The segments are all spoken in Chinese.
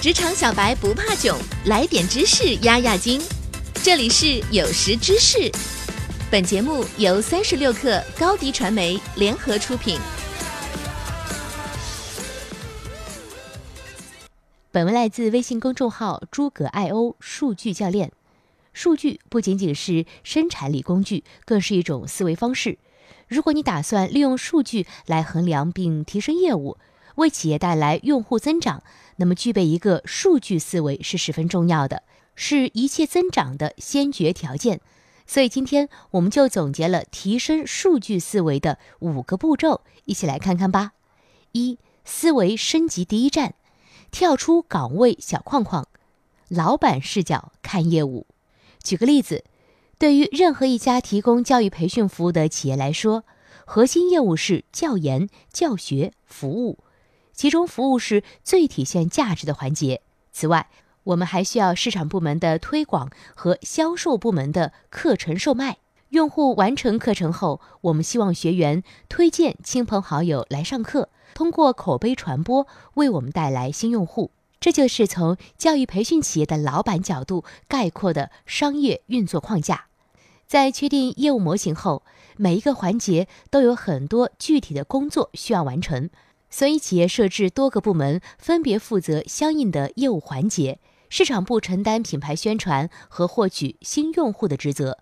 职场小白不怕囧，来点知识压压惊。这里是有识知识，本节目由三十六克高低传媒联合出品。本文来自微信公众号“诸葛爱欧数据教练”。数据不仅仅是生产力工具，更是一种思维方式。如果你打算利用数据来衡量并提升业务，为企业带来用户增长，那么具备一个数据思维是十分重要的，是一切增长的先决条件。所以今天我们就总结了提升数据思维的五个步骤，一起来看看吧。一、思维升级第一站，跳出岗位小框框，老板视角看业务。举个例子，对于任何一家提供教育培训服务的企业来说，核心业务是教研、教学、服务，其中服务是最体现价值的环节。此外，我们还需要市场部门的推广和销售部门的课程售卖。用户完成课程后，我们希望学员推荐亲朋好友来上课，通过口碑传播为我们带来新用户。这就是从教育培训企业的老板角度概括的商业运作框架。在确定业务模型后，每一个环节都有很多具体的工作需要完成，所以企业设置多个部门，分别负责相应的业务环节。市场部承担品牌宣传和获取新用户的职责。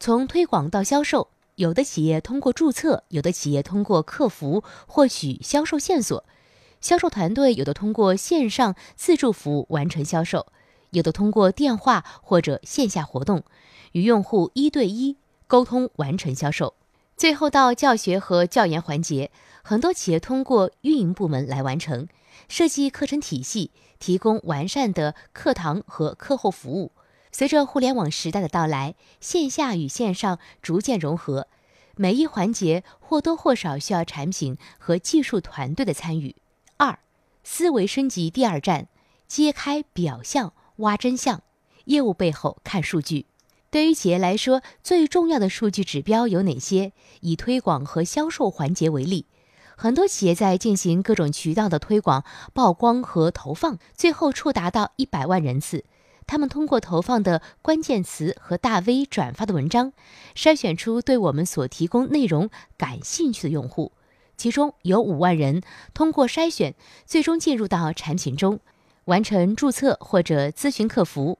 从推广到销售，有的企业通过注册，有的企业通过客服获取销售线索。销售团队有的通过线上自助服务完成销售，有的通过电话或者线下活动与用户一对一沟通完成销售。最后到教学和教研环节，很多企业通过运营部门来完成，设计课程体系，提供完善的课堂和课后服务。随着互联网时代的到来，线下与线上逐渐融合，每一环节或多或少需要产品和技术团队的参与。二，思维升级第二站，揭开表象，挖真相。业务背后看数据。对于企业来说，最重要的数据指标有哪些？以推广和销售环节为例，很多企业在进行各种渠道的推广、曝光和投放，最后触达到一百万人次。他们通过投放的关键词和大 V 转发的文章，筛选出对我们所提供内容感兴趣的用户。其中有五万人通过筛选，最终进入到产品中，完成注册或者咨询客服。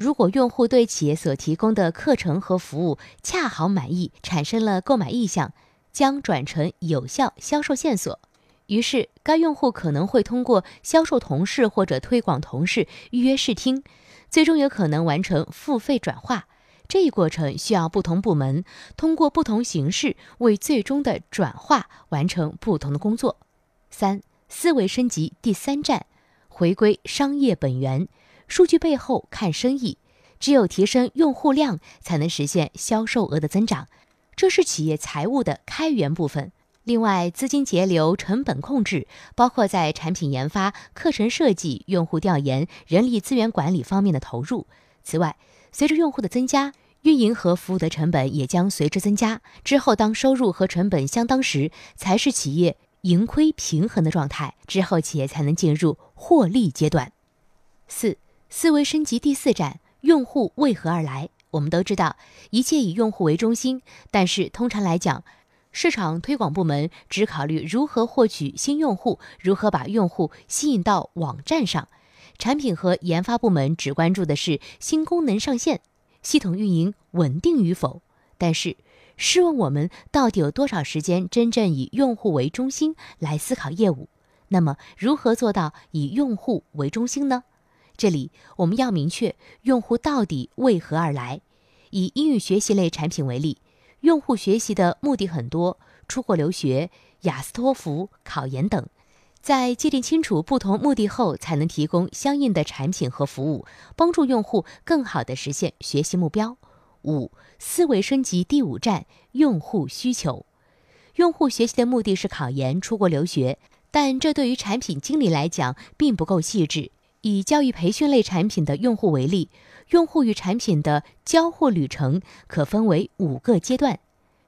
如果用户对企业所提供的课程和服务恰好满意，产生了购买意向，将转成有效销售线索。于是，该用户可能会通过销售同事或者推广同事预约试听，最终有可能完成付费转化。这一过程需要不同部门通过不同形式为最终的转化完成不同的工作。三、思维升级第三站，回归商业本源，数据背后看生意。只有提升用户量，才能实现销售额的增长，这是企业财务的开源部分。另外，资金节流、成本控制，包括在产品研发、课程设计、用户调研、人力资源管理方面的投入。此外，随着用户的增加，运营和服务的成本也将随之增加。之后，当收入和成本相当时，才是企业盈亏平衡的状态。之后，企业才能进入获利阶段。四、思维升级第四站：用户为何而来？我们都知道，一切以用户为中心。但是，通常来讲，市场推广部门只考虑如何获取新用户，如何把用户吸引到网站上；产品和研发部门只关注的是新功能上线。系统运营稳定与否？但是，试问我们到底有多少时间真正以用户为中心来思考业务？那么，如何做到以用户为中心呢？这里我们要明确用户到底为何而来。以英语学习类产品为例，用户学习的目的很多，出国留学、雅思托福、考研等。在界定清楚不同目的后，才能提供相应的产品和服务，帮助用户更好地实现学习目标。五、思维升级第五站：用户需求。用户学习的目的是考研、出国留学，但这对于产品经理来讲并不够细致。以教育培训类产品的用户为例，用户与产品的交互旅程可分为五个阶段：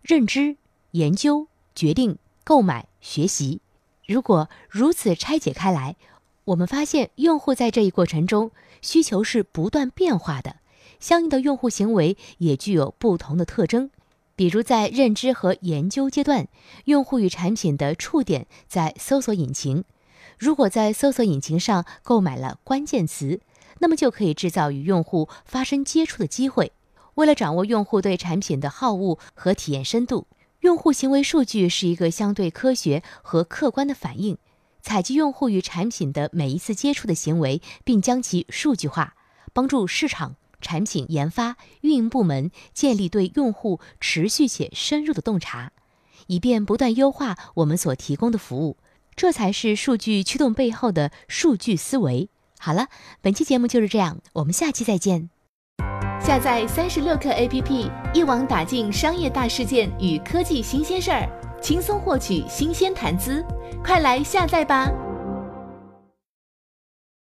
认知、研究、决定、购买、学习。如果如此拆解开来，我们发现用户在这一过程中需求是不断变化的，相应的用户行为也具有不同的特征。比如在认知和研究阶段，用户与产品的触点在搜索引擎。如果在搜索引擎上购买了关键词，那么就可以制造与用户发生接触的机会。为了掌握用户对产品的好恶和体验深度，用户行为数据是一个相对科学和客观的反应。采集用户与产品的每一次接触的行为，并将其数据化，帮助市场、产品研发、运营部门建立对用户持续且深入的洞察，以便不断优化我们所提供的服务。这才是数据驱动背后的数据思维。好了，本期节目就是这样，我们下期再见。下载三十六课 APP，一网打尽商业大事件与科技新鲜事儿，轻松获取新鲜谈资。快来下载吧！